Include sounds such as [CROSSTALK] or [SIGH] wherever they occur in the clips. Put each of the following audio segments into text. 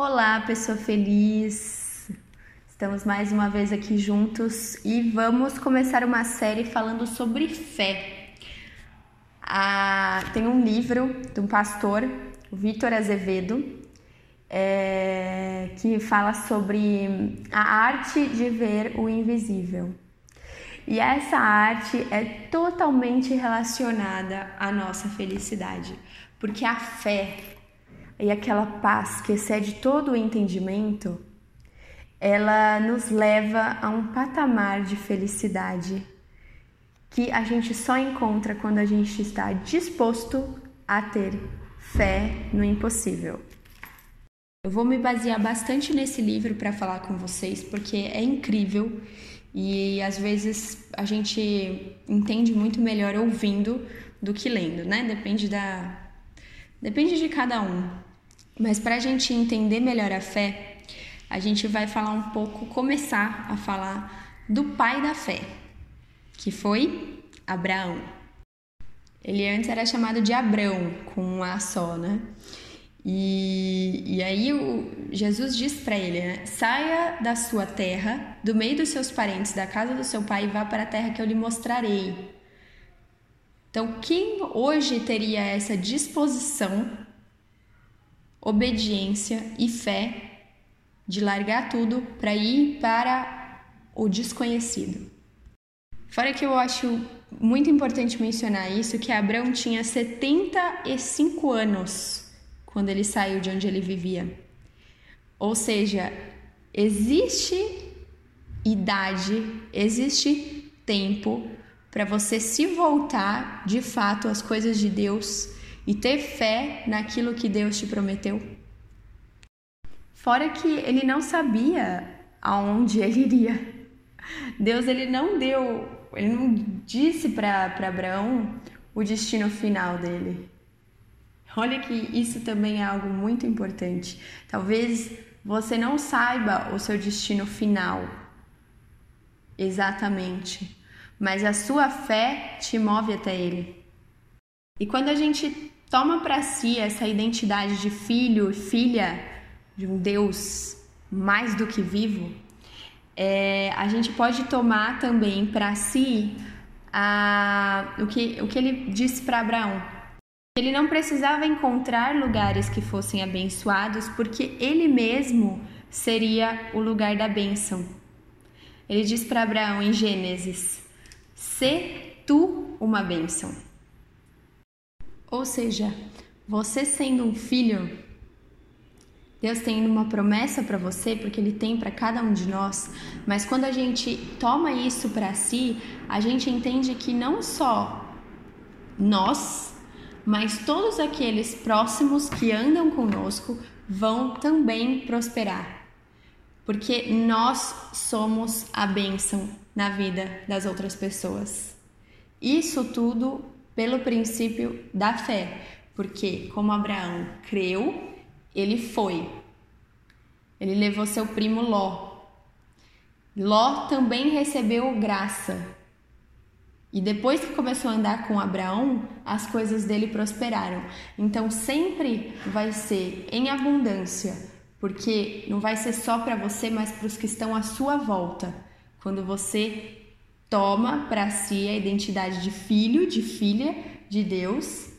Olá, pessoa feliz! Estamos mais uma vez aqui juntos e vamos começar uma série falando sobre fé. Ah, tem um livro de um pastor, Vitor Azevedo, é, que fala sobre a arte de ver o invisível. E essa arte é totalmente relacionada à nossa felicidade, porque a fé e aquela paz que excede todo o entendimento, ela nos leva a um patamar de felicidade que a gente só encontra quando a gente está disposto a ter fé no impossível. Eu vou me basear bastante nesse livro para falar com vocês, porque é incrível e às vezes a gente entende muito melhor ouvindo do que lendo, né? Depende da depende de cada um. Mas para a gente entender melhor a fé, a gente vai falar um pouco, começar a falar do pai da fé, que foi Abraão. Ele antes era chamado de Abrão, com um A só, né? E, e aí o, Jesus diz para ele: né? saia da sua terra, do meio dos seus parentes, da casa do seu pai, e vá para a terra que eu lhe mostrarei. Então, quem hoje teria essa disposição obediência e fé de largar tudo para ir para o desconhecido. Fora que eu acho muito importante mencionar isso, que Abraão tinha 75 anos quando ele saiu de onde ele vivia. Ou seja, existe idade, existe tempo para você se voltar de fato às coisas de Deus e ter fé naquilo que Deus te prometeu. Fora que ele não sabia aonde [LAUGHS] ele iria. Deus ele não deu, ele não disse para Abraão o destino final dele. Olha que isso também é algo muito importante. Talvez você não saiba o seu destino final exatamente, mas a sua fé te move até ele. E quando a gente toma para si essa identidade de filho e filha de um Deus mais do que vivo, é, a gente pode tomar também para si a, o, que, o que ele disse para Abraão. Ele não precisava encontrar lugares que fossem abençoados, porque ele mesmo seria o lugar da bênção. Ele diz para Abraão em Gênesis: Se tu uma bênção. Ou seja, você sendo um filho, Deus tem uma promessa para você, porque Ele tem para cada um de nós, mas quando a gente toma isso para si, a gente entende que não só nós, mas todos aqueles próximos que andam conosco vão também prosperar, porque nós somos a bênção na vida das outras pessoas. Isso tudo pelo princípio da fé, porque como Abraão creu, ele foi. Ele levou seu primo Ló. Ló também recebeu graça. E depois que começou a andar com Abraão, as coisas dele prosperaram. Então sempre vai ser em abundância, porque não vai ser só para você, mas para os que estão à sua volta. Quando você toma para si a identidade de filho, de filha de Deus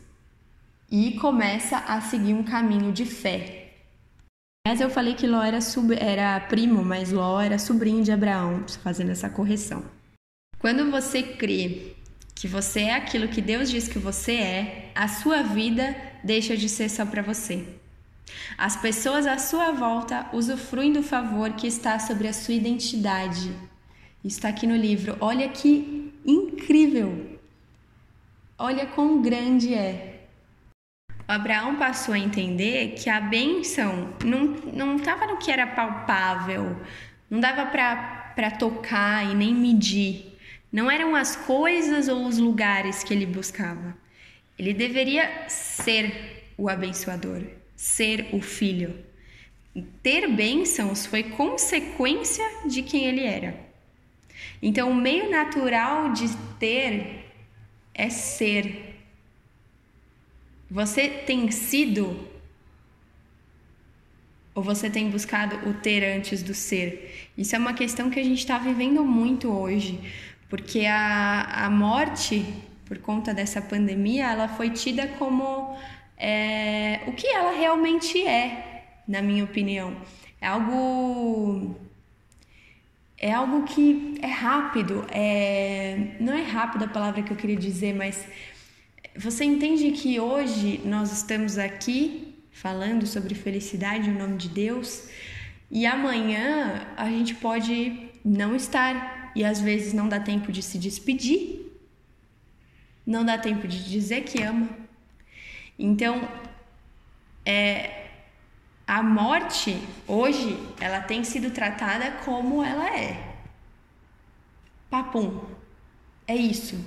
e começa a seguir um caminho de fé. Mas eu falei que Ló era, sub, era primo, mas Ló era sobrinho de Abraão, fazendo essa correção. Quando você crê que você é aquilo que Deus diz que você é, a sua vida deixa de ser só para você. As pessoas à sua volta usufruem do favor que está sobre a sua identidade está aqui no livro. Olha que incrível! Olha quão grande é. Abraão passou a entender que a bênção não estava no que era palpável, não dava para tocar e nem medir. Não eram as coisas ou os lugares que ele buscava. Ele deveria ser o abençoador, ser o filho. Ter bênçãos foi consequência de quem ele era. Então, o meio natural de ter é ser. Você tem sido Ou você tem buscado o ter antes do ser? Isso é uma questão que a gente está vivendo muito hoje, porque a, a morte, por conta dessa pandemia, ela foi tida como é, o que ela realmente é, na minha opinião. É algo é algo que é rápido, é, não é rápido a palavra que eu queria dizer, mas você entende que hoje nós estamos aqui falando sobre felicidade em nome de Deus e amanhã a gente pode não estar e às vezes não dá tempo de se despedir, não dá tempo de dizer que ama. Então, é, a morte hoje ela tem sido tratada como ela é. Papum. É isso.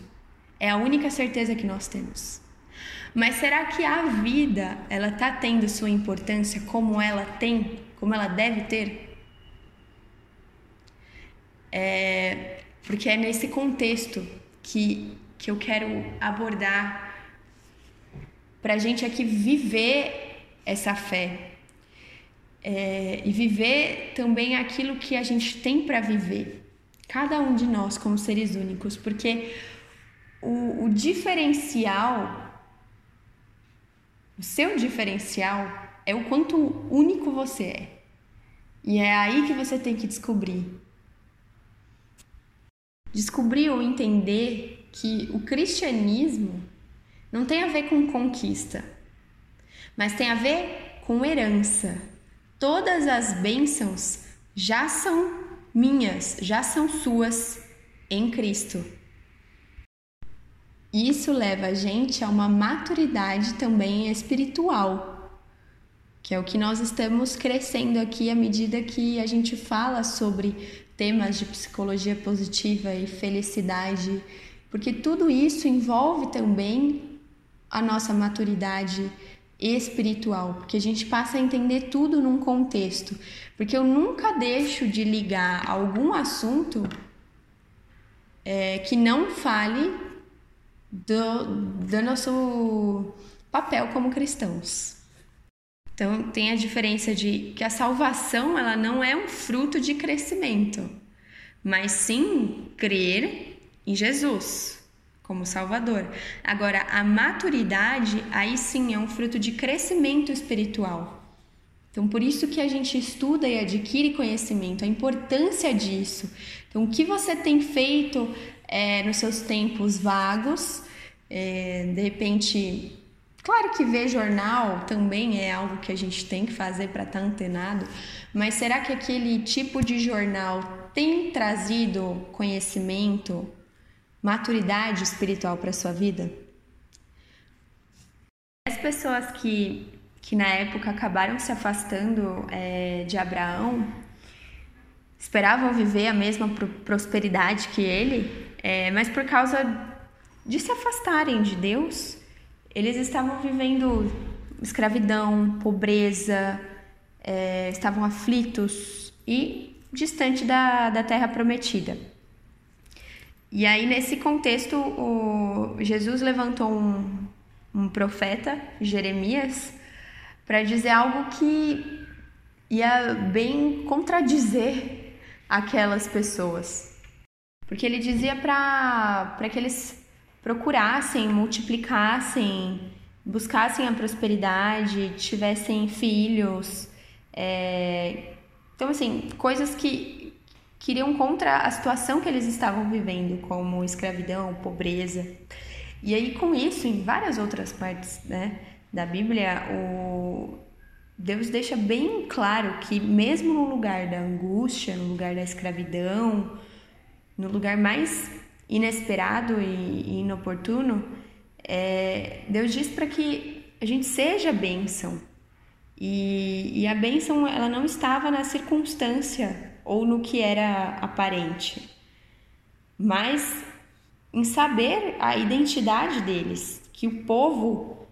É a única certeza que nós temos. Mas será que a vida ela está tendo sua importância como ela tem, como ela deve ter? É, porque é nesse contexto que, que eu quero abordar para a gente aqui viver essa fé, é, e viver também aquilo que a gente tem para viver, cada um de nós como seres únicos, porque o, o diferencial, o seu diferencial é o quanto único você é. E é aí que você tem que descobrir. Descobrir ou entender que o cristianismo não tem a ver com conquista, mas tem a ver com herança todas as bênçãos já são minhas, já são suas em Cristo. Isso leva a gente a uma maturidade também espiritual, que é o que nós estamos crescendo aqui à medida que a gente fala sobre temas de psicologia positiva e felicidade, porque tudo isso envolve também a nossa maturidade espiritual, porque a gente passa a entender tudo num contexto. Porque eu nunca deixo de ligar algum assunto é, que não fale do, do nosso papel como cristãos. Então tem a diferença de que a salvação ela não é um fruto de crescimento, mas sim crer em Jesus como Salvador. Agora, a maturidade, aí sim é um fruto de crescimento espiritual. Então, por isso que a gente estuda e adquire conhecimento, a importância disso. Então, o que você tem feito é, nos seus tempos vagos, é, de repente, claro que ver jornal também é algo que a gente tem que fazer para estar tá antenado, mas será que aquele tipo de jornal tem trazido conhecimento, maturidade espiritual para sua vida? As pessoas que, que na época acabaram se afastando é, de Abraão esperavam viver a mesma prosperidade que ele, é, mas por causa de se afastarem de Deus, eles estavam vivendo escravidão, pobreza, é, estavam aflitos e distante da, da terra prometida. E aí, nesse contexto, o Jesus levantou um, um profeta, Jeremias, para dizer algo que ia bem contradizer aquelas pessoas. Porque ele dizia para que eles procurassem, multiplicassem, buscassem a prosperidade, tivessem filhos. É... Então, assim, coisas que que iriam contra a situação que eles estavam vivendo, como escravidão, pobreza. E aí, com isso, em várias outras partes né, da Bíblia, o Deus deixa bem claro que, mesmo no lugar da angústia, no lugar da escravidão, no lugar mais inesperado e inoportuno, é, Deus diz para que a gente seja bênção. E, e a bênção ela não estava na circunstância ou no que era aparente, mas em saber a identidade deles, que o povo,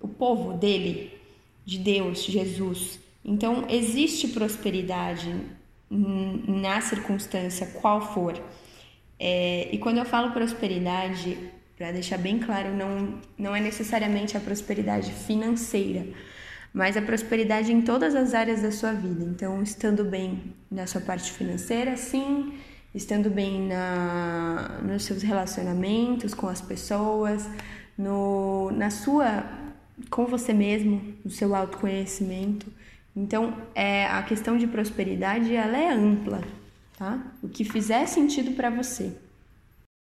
o povo dele, de Deus, Jesus. Então existe prosperidade na circunstância qual for. É, e quando eu falo prosperidade, para deixar bem claro, não, não é necessariamente a prosperidade financeira, mas a prosperidade em todas as áreas da sua vida. Então, estando bem na sua parte financeira, sim, estando bem na, nos seus relacionamentos com as pessoas, no, na sua com você mesmo, no seu autoconhecimento. Então, é, a questão de prosperidade ela é ampla, tá? O que fizer sentido para você.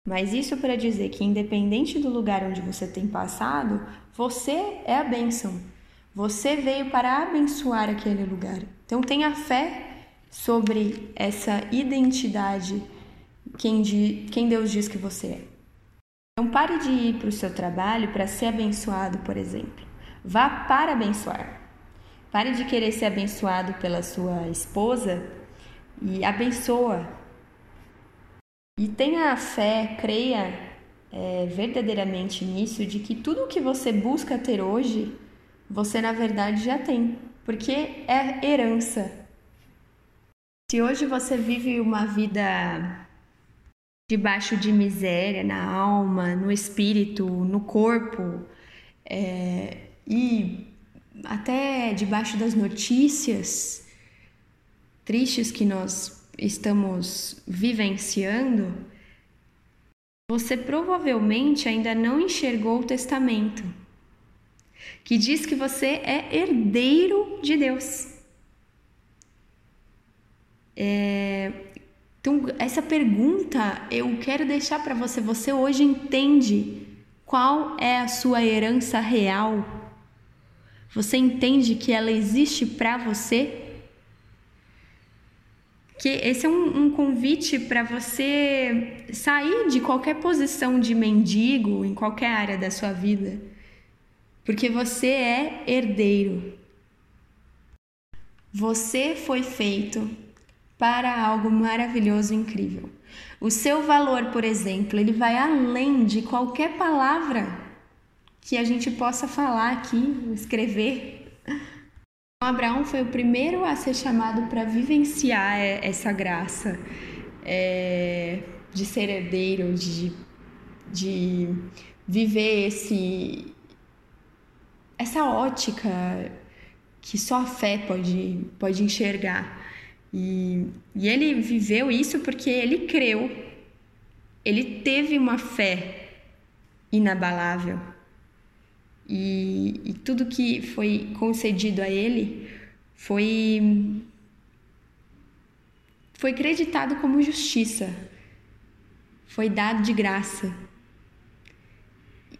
Mas isso para dizer que independente do lugar onde você tem passado, você é a bênção. Você veio para abençoar aquele lugar. Então tenha fé sobre essa identidade quem, de, quem Deus diz que você é. Então pare de ir para o seu trabalho para ser abençoado, por exemplo. Vá para abençoar. Pare de querer ser abençoado pela sua esposa e abençoa. E tenha fé, creia é, verdadeiramente nisso, de que tudo o que você busca ter hoje você na verdade já tem, porque é herança. Se hoje você vive uma vida debaixo de miséria na alma, no espírito, no corpo, é, e até debaixo das notícias tristes que nós estamos vivenciando, você provavelmente ainda não enxergou o testamento que diz que você é herdeiro de Deus. É, então, essa pergunta eu quero deixar para você. Você hoje entende qual é a sua herança real? Você entende que ela existe para você? Que esse é um, um convite para você sair de qualquer posição de mendigo em qualquer área da sua vida porque você é herdeiro. Você foi feito para algo maravilhoso e incrível. O seu valor, por exemplo, ele vai além de qualquer palavra que a gente possa falar aqui, escrever. Abraão foi o primeiro a ser chamado para vivenciar essa graça é, de ser herdeiro, de, de viver esse, essa ótica que só a fé pode, pode enxergar. E, e ele viveu isso porque ele creu, ele teve uma fé inabalável. E, e tudo que foi concedido a ele foi, foi creditado como justiça, foi dado de graça.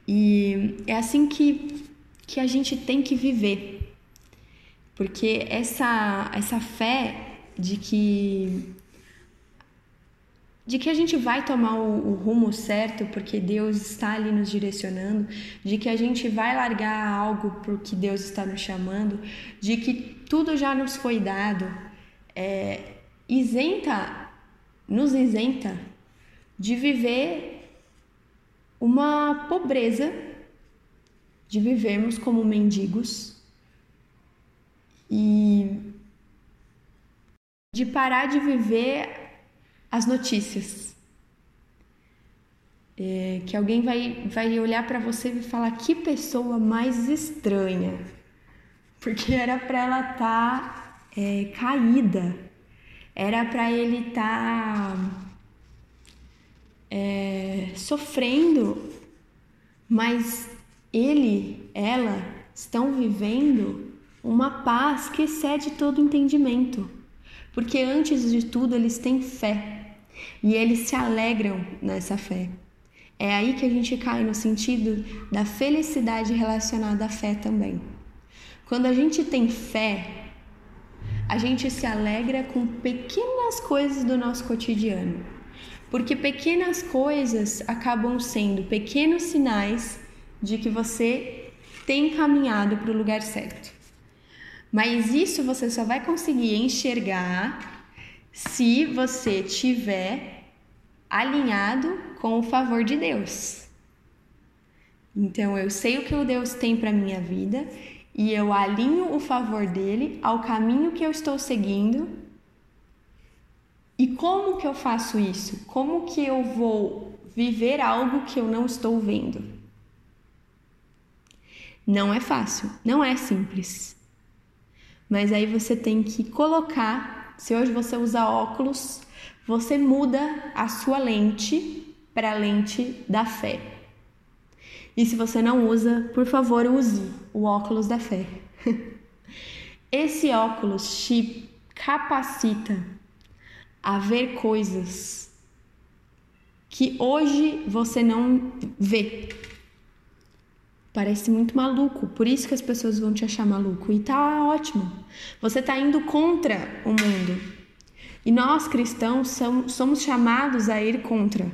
E é assim que que a gente tem que viver. Porque essa, essa fé de que de que a gente vai tomar o, o, rumo certo porque Deus está ali nos direcionando, de que a gente vai largar algo porque Deus está nos chamando, de que tudo já nos foi dado, é, isenta, nos isenta de viver uma pobreza de vivermos como mendigos e de parar de viver as notícias. É, que alguém vai, vai olhar para você e falar que pessoa mais estranha, porque era para ela estar tá, é, caída, era para ele estar tá, é, sofrendo, mas ele, ela estão vivendo uma paz que excede todo entendimento. Porque antes de tudo eles têm fé e eles se alegram nessa fé. É aí que a gente cai no sentido da felicidade relacionada à fé também. Quando a gente tem fé, a gente se alegra com pequenas coisas do nosso cotidiano. Porque pequenas coisas acabam sendo pequenos sinais de que você tem caminhado para o lugar certo. Mas isso você só vai conseguir enxergar se você tiver alinhado com o favor de Deus. Então eu sei o que o Deus tem para minha vida e eu alinho o favor dele ao caminho que eu estou seguindo. E como que eu faço isso? Como que eu vou viver algo que eu não estou vendo? Não é fácil, não é simples. Mas aí você tem que colocar, se hoje você usa óculos, você muda a sua lente para a lente da fé. E se você não usa, por favor, use o óculos da fé. [LAUGHS] Esse óculos te capacita a ver coisas que hoje você não vê. Parece muito maluco, por isso que as pessoas vão te achar maluco. E tá ótimo. Você tá indo contra o mundo. E nós cristãos somos chamados a ir contra.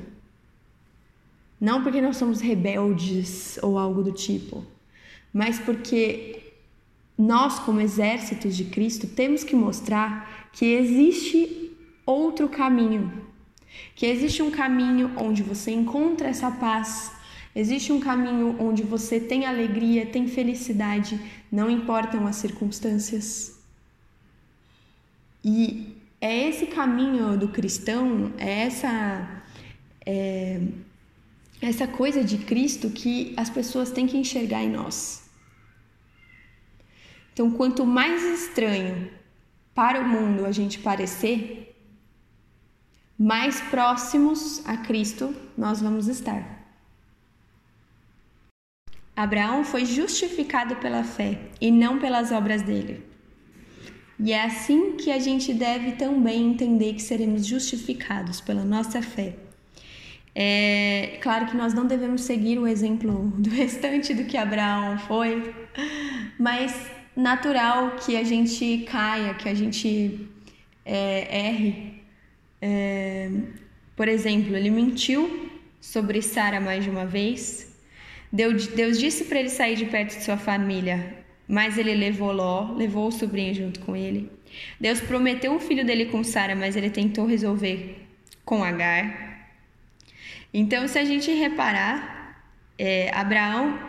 Não porque nós somos rebeldes ou algo do tipo, mas porque nós, como exércitos de Cristo, temos que mostrar que existe outro caminho. Que existe um caminho onde você encontra essa paz Existe um caminho onde você tem alegria, tem felicidade, não importam as circunstâncias. E é esse caminho do cristão, é essa é, essa coisa de Cristo que as pessoas têm que enxergar em nós. Então, quanto mais estranho para o mundo a gente parecer, mais próximos a Cristo nós vamos estar. Abraão foi justificado pela fé e não pelas obras dele. E é assim que a gente deve também entender que seremos justificados pela nossa fé. É claro que nós não devemos seguir o exemplo do [LAUGHS] restante do que Abraão foi, mas natural que a gente caia, que a gente é, erre. É, por exemplo, ele mentiu sobre Sara mais de uma vez, Deus disse para ele sair de perto de sua família, mas ele levou Ló, levou o sobrinho junto com ele. Deus prometeu um filho dele com Sara, mas ele tentou resolver com Agar. Então, se a gente reparar, é, Abraão,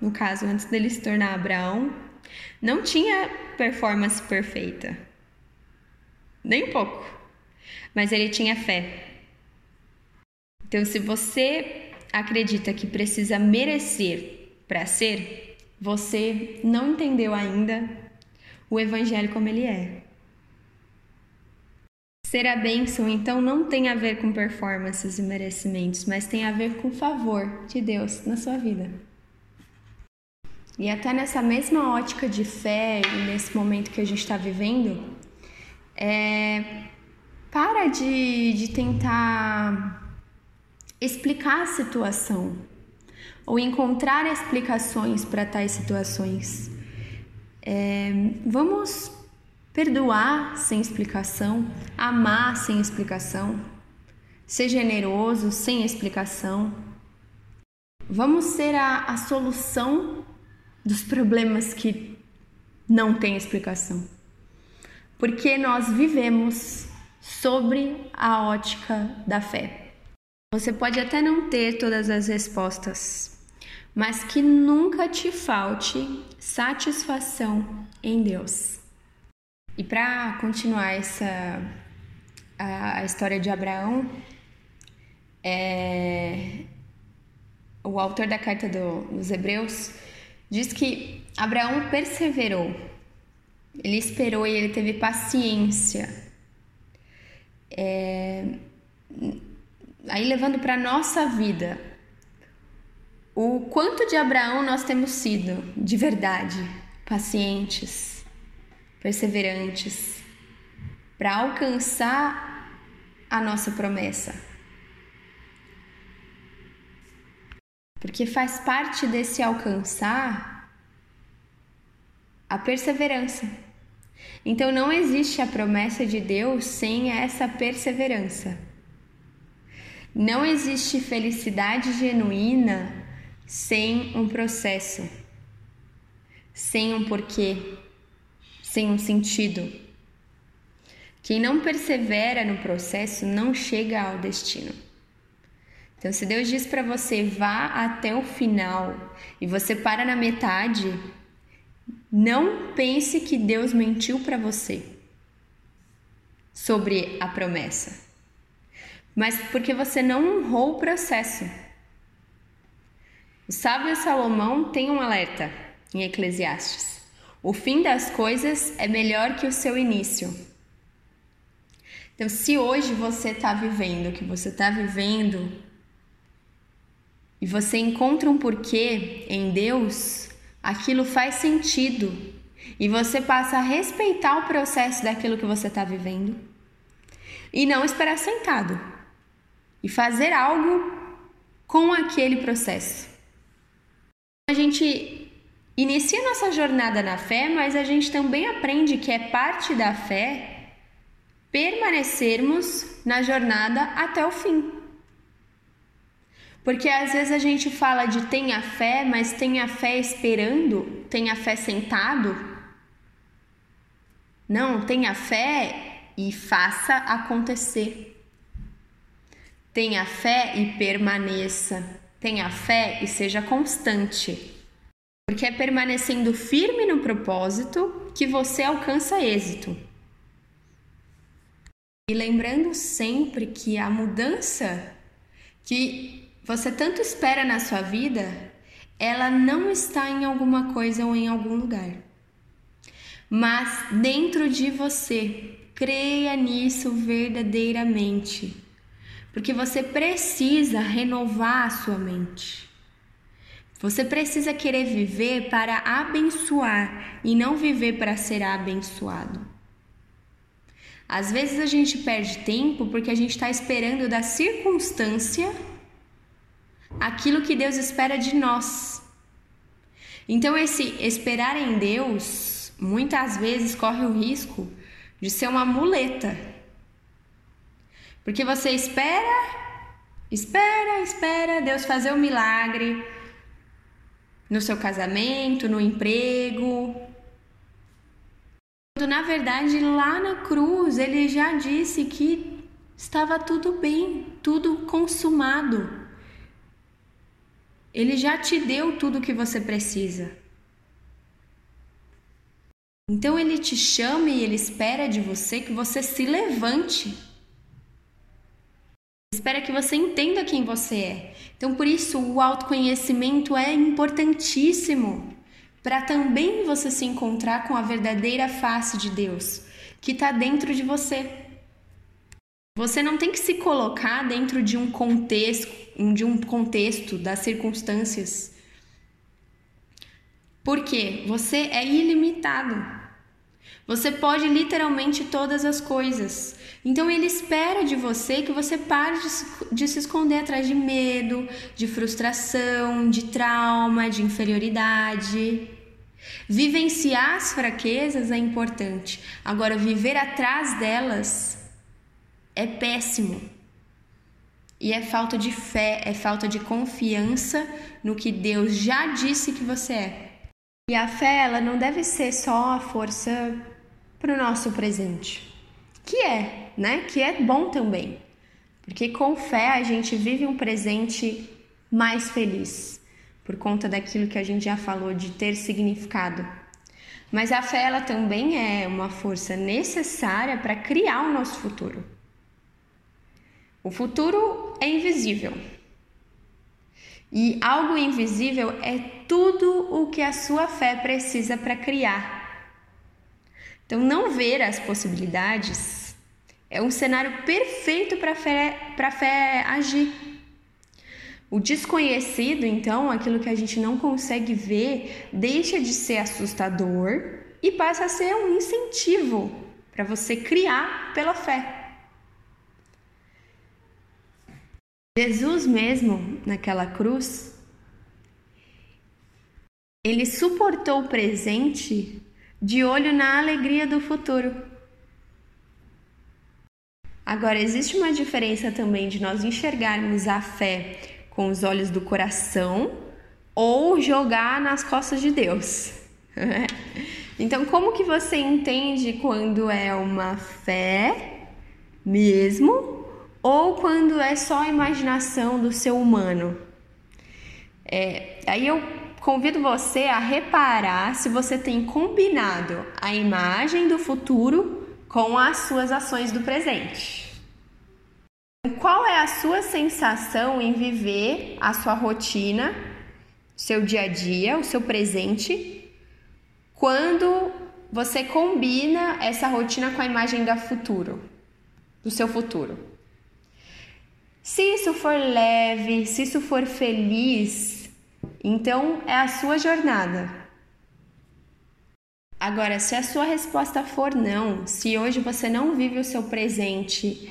no caso, antes dele se tornar Abraão, não tinha performance perfeita. Nem um pouco. Mas ele tinha fé. Então, se você acredita que precisa merecer para ser, você não entendeu ainda o Evangelho como ele é. Ser a bênção, então, não tem a ver com performances e merecimentos, mas tem a ver com o favor de Deus na sua vida. E até nessa mesma ótica de fé nesse momento que a gente está vivendo, é, para de, de tentar explicar a situação ou encontrar explicações para tais situações. É, vamos perdoar sem explicação, amar sem explicação, ser generoso sem explicação. Vamos ser a, a solução dos problemas que não têm explicação. Porque nós vivemos sobre a ótica da fé. Você pode até não ter todas as respostas, mas que nunca te falte satisfação em Deus. E para continuar essa a, a, história de Abraão, é, o autor da carta do, dos Hebreus diz que Abraão perseverou, ele esperou e ele teve paciência. É, aí levando para a nossa vida, o quanto de Abraão nós temos sido de verdade pacientes, perseverantes, para alcançar a nossa promessa. Porque faz parte desse alcançar a perseverança. Então não existe a promessa de Deus sem essa perseverança. Não existe felicidade genuína sem um processo, sem um porquê, sem um sentido. Quem não persevera no processo não chega ao destino. Então, se Deus diz para você vá até o final e você para na metade, não pense que Deus mentiu para você sobre a promessa mas porque você não honrou o processo. O sábio Salomão tem um alerta em Eclesiastes. O fim das coisas é melhor que o seu início. Então, se hoje você está vivendo o que você está vivendo e você encontra um porquê em Deus, aquilo faz sentido e você passa a respeitar o processo daquilo que você está vivendo e não esperar sentado e fazer algo com aquele processo. A gente inicia nossa jornada na fé, mas a gente também aprende que é parte da fé permanecermos na jornada até o fim. Porque às vezes a gente fala de tenha fé, mas tenha fé esperando, tenha fé sentado. Não, tenha fé e faça acontecer. Tenha fé e permaneça. Tenha fé e seja constante. Porque é permanecendo firme no propósito que você alcança êxito. E lembrando sempre que a mudança que você tanto espera na sua vida, ela não está em alguma coisa ou em algum lugar. Mas dentro de você, creia nisso verdadeiramente. Porque você precisa renovar a sua mente. Você precisa querer viver para abençoar e não viver para ser abençoado. Às vezes a gente perde tempo porque a gente está esperando da circunstância aquilo que Deus espera de nós. Então, esse esperar em Deus muitas vezes corre o risco de ser uma muleta. Porque você espera, espera, espera Deus fazer o um milagre, no seu casamento, no emprego. Na verdade lá na cruz ele já disse que estava tudo bem, tudo consumado. Ele já te deu tudo o que você precisa. Então ele te chama e ele espera de você que você se levante espera que você entenda quem você é. Então, por isso, o autoconhecimento é importantíssimo para também você se encontrar com a verdadeira face de Deus que está dentro de você. Você não tem que se colocar dentro de um contexto, de um contexto das circunstâncias. Porque você é ilimitado. Você pode literalmente todas as coisas. Então ele espera de você que você pare de se, de se esconder atrás de medo, de frustração, de trauma, de inferioridade. Vivenciar as fraquezas é importante. Agora, viver atrás delas é péssimo. E é falta de fé, é falta de confiança no que Deus já disse que você é. E a fé, ela não deve ser só a força para o nosso presente, que é, né? Que é bom também, porque com fé a gente vive um presente mais feliz, por conta daquilo que a gente já falou de ter significado. Mas a fé ela também é uma força necessária para criar o nosso futuro. O futuro é invisível. E algo invisível é tudo o que a sua fé precisa para criar. Então, não ver as possibilidades é um cenário perfeito para a fé, fé agir. O desconhecido, então, aquilo que a gente não consegue ver, deixa de ser assustador e passa a ser um incentivo para você criar pela fé. Jesus mesmo, naquela cruz, ele suportou o presente de olho na alegria do futuro. Agora, existe uma diferença também de nós enxergarmos a fé com os olhos do coração ou jogar nas costas de Deus. [LAUGHS] então, como que você entende quando é uma fé mesmo ou quando é só a imaginação do seu humano? É, aí eu convido você a reparar se você tem combinado a imagem do futuro com as suas ações do presente. Qual é a sua sensação em viver a sua rotina, seu dia a dia, o seu presente, quando você combina essa rotina com a imagem do futuro, do seu futuro. Se isso for leve, se isso for feliz, então é a sua jornada. Agora, se a sua resposta for não, se hoje você não vive o seu presente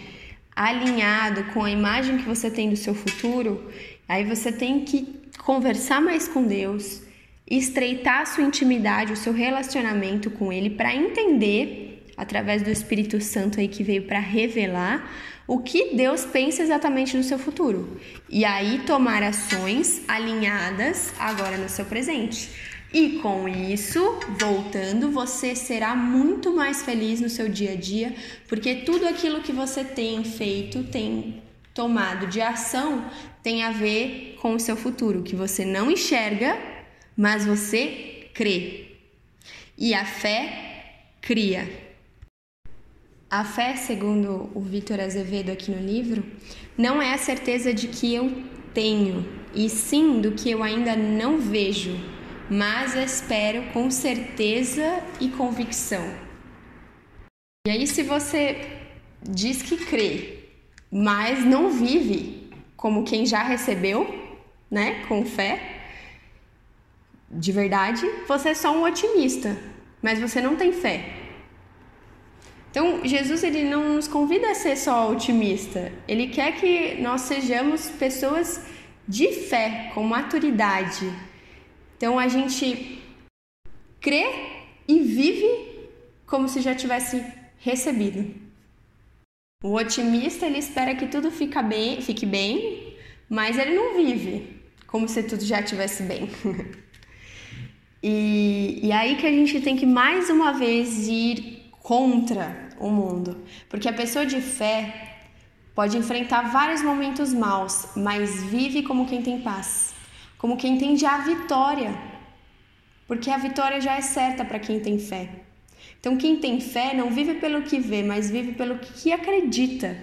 alinhado com a imagem que você tem do seu futuro, aí você tem que conversar mais com Deus, estreitar a sua intimidade, o seu relacionamento com Ele, para entender, através do Espírito Santo aí que veio para revelar, o que Deus pensa exatamente no seu futuro. E aí tomar ações alinhadas agora no seu presente. E com isso, voltando, você será muito mais feliz no seu dia a dia, porque tudo aquilo que você tem feito, tem tomado de ação, tem a ver com o seu futuro, que você não enxerga, mas você crê. E a fé cria. A fé, segundo o Vitor Azevedo aqui no livro, não é a certeza de que eu tenho, e sim do que eu ainda não vejo, mas espero com certeza e convicção. E aí, se você diz que crê, mas não vive como quem já recebeu, né, com fé, de verdade, você é só um otimista, mas você não tem fé. Então, Jesus ele não nos convida a ser só otimista. Ele quer que nós sejamos pessoas de fé, com maturidade. Então, a gente crê e vive como se já tivesse recebido. O otimista ele espera que tudo fica bem, fique bem, mas ele não vive como se tudo já estivesse bem. [LAUGHS] e, e aí que a gente tem que mais uma vez ir contra o mundo. Porque a pessoa de fé pode enfrentar vários momentos maus, mas vive como quem tem paz, como quem já a vitória. Porque a vitória já é certa para quem tem fé. Então, quem tem fé não vive pelo que vê, mas vive pelo que acredita.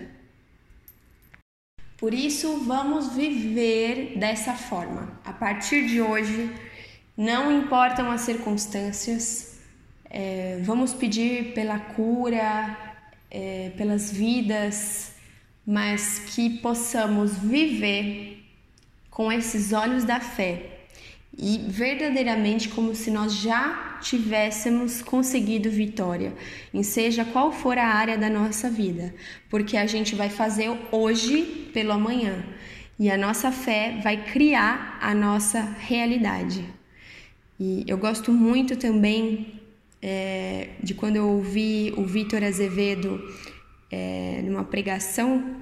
Por isso, vamos viver dessa forma. A partir de hoje, não importam as circunstâncias, é, vamos pedir pela cura, é, pelas vidas, mas que possamos viver com esses olhos da fé e verdadeiramente como se nós já tivéssemos conseguido vitória, em seja qual for a área da nossa vida, porque a gente vai fazer hoje pelo amanhã e a nossa fé vai criar a nossa realidade. E eu gosto muito também é, de quando eu ouvi o Vitor Azevedo é, numa pregação,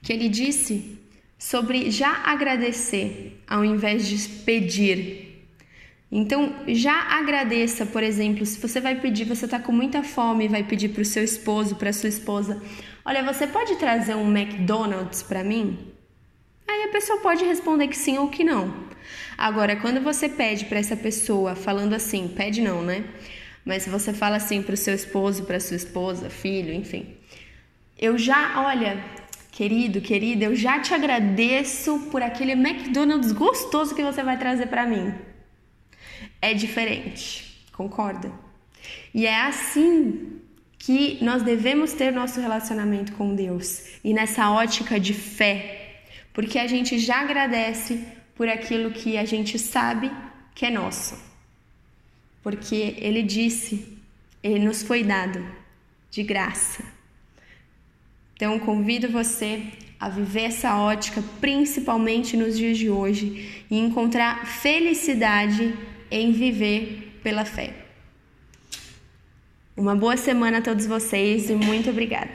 que ele disse sobre já agradecer ao invés de pedir. Então, já agradeça, por exemplo, se você vai pedir, você está com muita fome vai pedir para o seu esposo, para sua esposa: Olha, você pode trazer um McDonald's para mim? Aí a pessoa pode responder que sim ou que não. Agora, quando você pede para essa pessoa, falando assim, pede não, né? Mas se você fala assim para o seu esposo, para sua esposa, filho, enfim, eu já, olha, querido, querida, eu já te agradeço por aquele McDonald's gostoso que você vai trazer para mim. É diferente, concorda? E é assim que nós devemos ter nosso relacionamento com Deus e nessa ótica de fé, porque a gente já agradece por aquilo que a gente sabe que é nosso. Porque ele disse, ele nos foi dado de graça. Então convido você a viver essa ótica, principalmente nos dias de hoje, e encontrar felicidade em viver pela fé. Uma boa semana a todos vocês e muito obrigada.